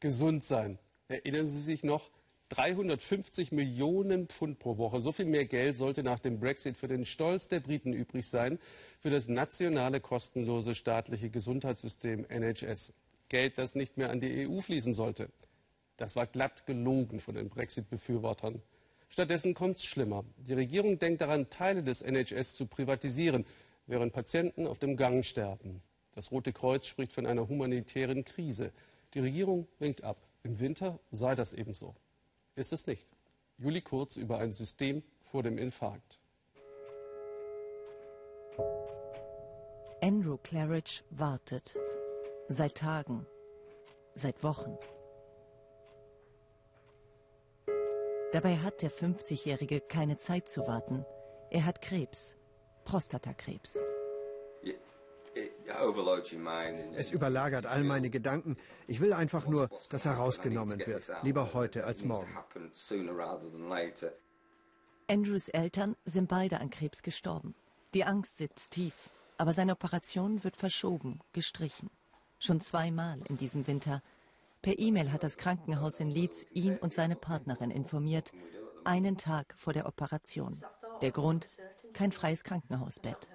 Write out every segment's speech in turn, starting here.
gesund sein. Erinnern Sie sich noch? 350 Millionen Pfund pro Woche. So viel mehr Geld sollte nach dem Brexit für den Stolz der Briten übrig sein, für das nationale kostenlose staatliche Gesundheitssystem NHS. Geld, das nicht mehr an die EU fließen sollte. Das war glatt gelogen von den Brexit-Befürwortern. Stattdessen kommt es schlimmer. Die Regierung denkt daran, Teile des NHS zu privatisieren, während Patienten auf dem Gang sterben. Das Rote Kreuz spricht von einer humanitären Krise. Die Regierung winkt ab. Im Winter sei das ebenso. Ist es nicht. Juli Kurz über ein System vor dem Infarkt. Andrew Claridge wartet. Seit Tagen. Seit Wochen. Dabei hat der 50-Jährige keine Zeit zu warten. Er hat Krebs. Prostatakrebs. Es überlagert all meine Gedanken. Ich will einfach nur, dass er rausgenommen wird. Lieber heute als morgen. Andrews Eltern sind beide an Krebs gestorben. Die Angst sitzt tief. Aber seine Operation wird verschoben, gestrichen. Schon zweimal in diesem Winter. Per E-Mail hat das Krankenhaus in Leeds ihn und seine Partnerin informiert. Einen Tag vor der Operation. Der Grund? Kein freies Krankenhausbett.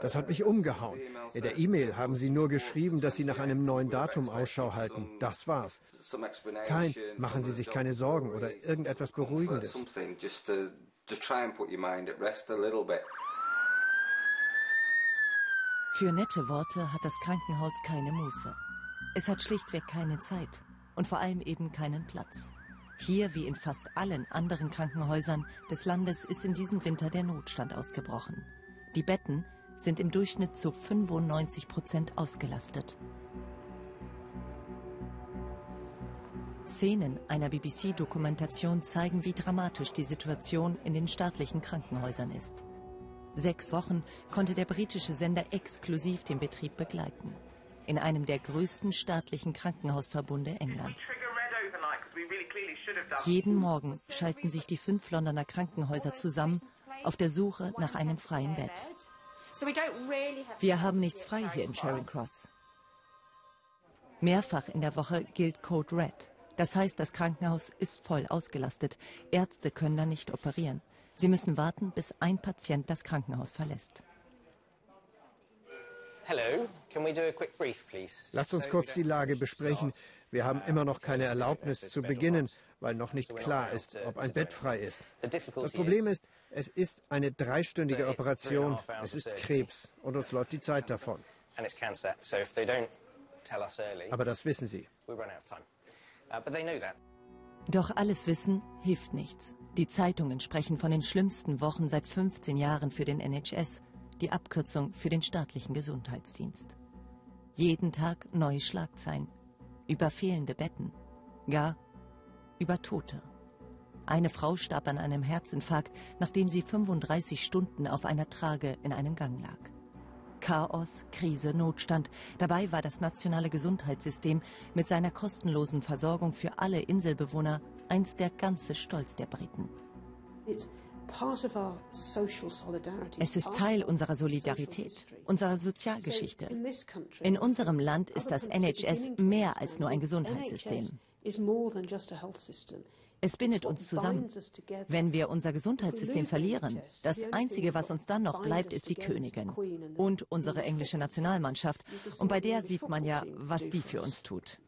Das hat mich umgehauen. In der E-Mail haben sie nur geschrieben, dass sie nach einem neuen Datum Ausschau halten. Das war's. Kein, machen Sie sich keine Sorgen oder irgendetwas Beruhigendes. Für nette Worte hat das Krankenhaus keine Muße. Es hat schlichtweg keine Zeit und vor allem eben keinen Platz. Hier, wie in fast allen anderen Krankenhäusern des Landes, ist in diesem Winter der Notstand ausgebrochen. Die Betten sind im Durchschnitt zu 95 Prozent ausgelastet. Szenen einer BBC-Dokumentation zeigen, wie dramatisch die Situation in den staatlichen Krankenhäusern ist. Sechs Wochen konnte der britische Sender exklusiv den Betrieb begleiten. In einem der größten staatlichen Krankenhausverbunde Englands. Jeden Morgen schalten sich die fünf Londoner Krankenhäuser zusammen auf der Suche nach einem freien Bett. Wir haben nichts frei hier in Charing Cross. Mehrfach in der Woche gilt Code Red. Das heißt, das Krankenhaus ist voll ausgelastet. Ärzte können da nicht operieren. Sie müssen warten, bis ein Patient das Krankenhaus verlässt. Lasst uns kurz die Lage besprechen. Wir haben immer noch keine Erlaubnis zu beginnen, weil noch nicht klar ist, ob ein Bett frei ist. Das Problem ist, es ist eine dreistündige Operation, es ist Krebs und uns läuft die Zeit davon. Aber das wissen Sie. Doch alles Wissen hilft nichts. Die Zeitungen sprechen von den schlimmsten Wochen seit 15 Jahren für den NHS, die Abkürzung für den staatlichen Gesundheitsdienst. Jeden Tag neue Schlagzeilen über fehlende Betten, gar über Tote. Eine Frau starb an einem Herzinfarkt, nachdem sie 35 Stunden auf einer Trage in einem Gang lag. Chaos, Krise, Notstand. Dabei war das nationale Gesundheitssystem mit seiner kostenlosen Versorgung für alle Inselbewohner einst der ganze Stolz der Briten. Es ist Teil unserer Solidarität, unserer Sozialgeschichte. In unserem Land ist das NHS mehr als nur ein Gesundheitssystem. Es bindet uns zusammen. Wenn wir unser Gesundheitssystem verlieren, das Einzige, was uns dann noch bleibt, ist die Königin und unsere englische Nationalmannschaft. Und bei der sieht man ja, was die für uns tut.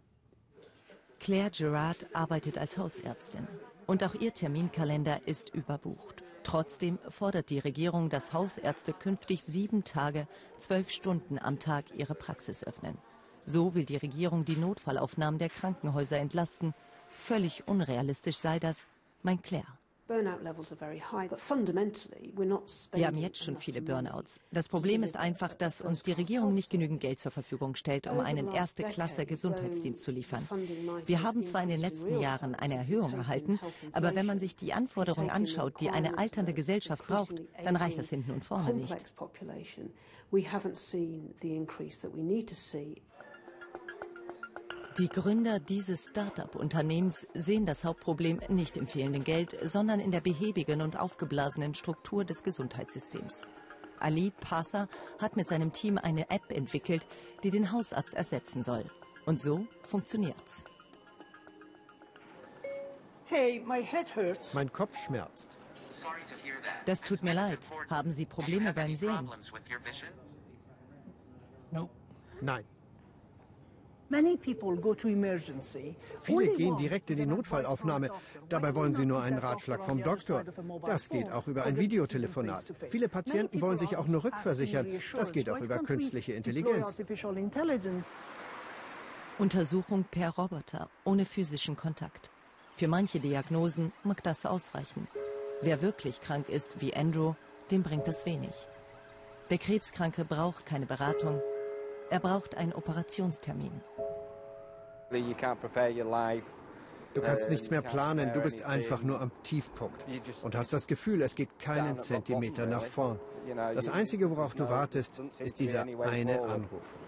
Claire Gerard arbeitet als Hausärztin und auch ihr Terminkalender ist überbucht. Trotzdem fordert die Regierung, dass Hausärzte künftig sieben Tage, zwölf Stunden am Tag ihre Praxis öffnen. So will die Regierung die Notfallaufnahmen der Krankenhäuser entlasten. Völlig unrealistisch sei das, mein Claire. Wir haben jetzt schon viele Burnouts. Das Problem ist einfach, dass uns die Regierung nicht genügend Geld zur Verfügung stellt, um einen Erste-Klasse-Gesundheitsdienst zu liefern. Wir haben zwar in den letzten Jahren eine Erhöhung erhalten, aber wenn man sich die Anforderungen anschaut, die eine alternde Gesellschaft braucht, dann reicht das hinten und vorne nicht. Die Gründer dieses Start-up-Unternehmens sehen das Hauptproblem nicht im fehlenden Geld, sondern in der behäbigen und aufgeblasenen Struktur des Gesundheitssystems. Ali Pasa hat mit seinem Team eine App entwickelt, die den Hausarzt ersetzen soll. Und so funktioniert's. Hey, mein Kopf schmerzt. Das tut mir leid. Haben Sie Probleme beim Sehen? Nein. Viele gehen direkt in die Notfallaufnahme. Dabei wollen sie nur einen Ratschlag vom Doktor. Das geht auch über ein Videotelefonat. Viele Patienten wollen sich auch nur rückversichern. Das geht auch über künstliche Intelligenz. Untersuchung per Roboter, ohne physischen Kontakt. Für manche Diagnosen mag das ausreichen. Wer wirklich krank ist, wie Andrew, dem bringt das wenig. Der Krebskranke braucht keine Beratung, er braucht einen Operationstermin. Du kannst nichts mehr planen, du bist einfach nur am Tiefpunkt und hast das Gefühl, es geht keinen Zentimeter nach vorn. Das Einzige, worauf du wartest, ist dieser eine Anruf.